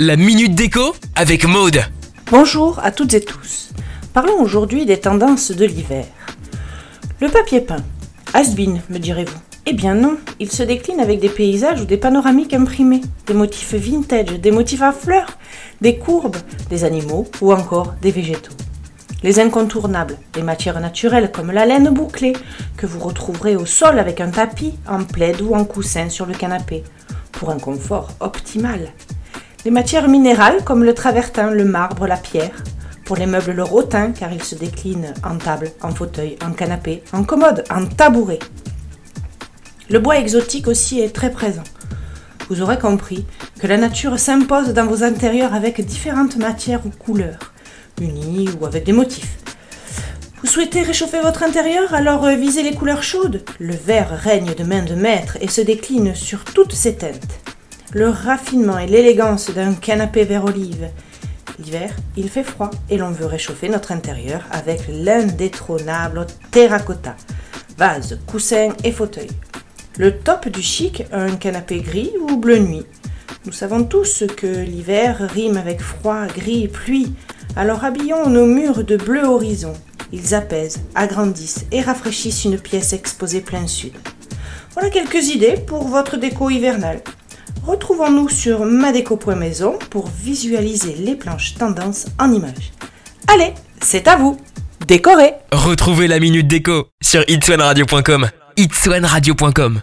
La minute déco avec Maude. Bonjour à toutes et tous. Parlons aujourd'hui des tendances de l'hiver. Le papier peint. Has-been, me direz-vous. Eh bien non, il se décline avec des paysages ou des panoramiques imprimés, des motifs vintage, des motifs à fleurs, des courbes, des animaux ou encore des végétaux. Les incontournables, les matières naturelles comme la laine bouclée, que vous retrouverez au sol avec un tapis, en plaid ou en coussin sur le canapé, pour un confort optimal. Les matières minérales comme le travertin, le marbre, la pierre. Pour les meubles, le rotin, car il se décline en table, en fauteuil, en canapé, en commode, en tabouret. Le bois exotique aussi est très présent. Vous aurez compris que la nature s'impose dans vos intérieurs avec différentes matières ou couleurs, unies ou avec des motifs. Vous souhaitez réchauffer votre intérieur Alors euh, visez les couleurs chaudes. Le vert règne de main de maître et se décline sur toutes ses teintes le raffinement et l'élégance d'un canapé vert olive. L'hiver, il fait froid et l'on veut réchauffer notre intérieur avec l'indétrônable terracotta, vase, coussin et fauteuil. Le top du chic, un canapé gris ou bleu nuit. Nous savons tous que l'hiver rime avec froid, gris, pluie, alors habillons nos murs de bleu horizon. Ils apaisent, agrandissent et rafraîchissent une pièce exposée plein sud. Voilà quelques idées pour votre déco hivernale. Retrouvons-nous sur madeco.maison pour visualiser les planches tendances en images. Allez, c'est à vous Décorez Retrouvez la minute déco sur itswanradio.com. itswanradio.com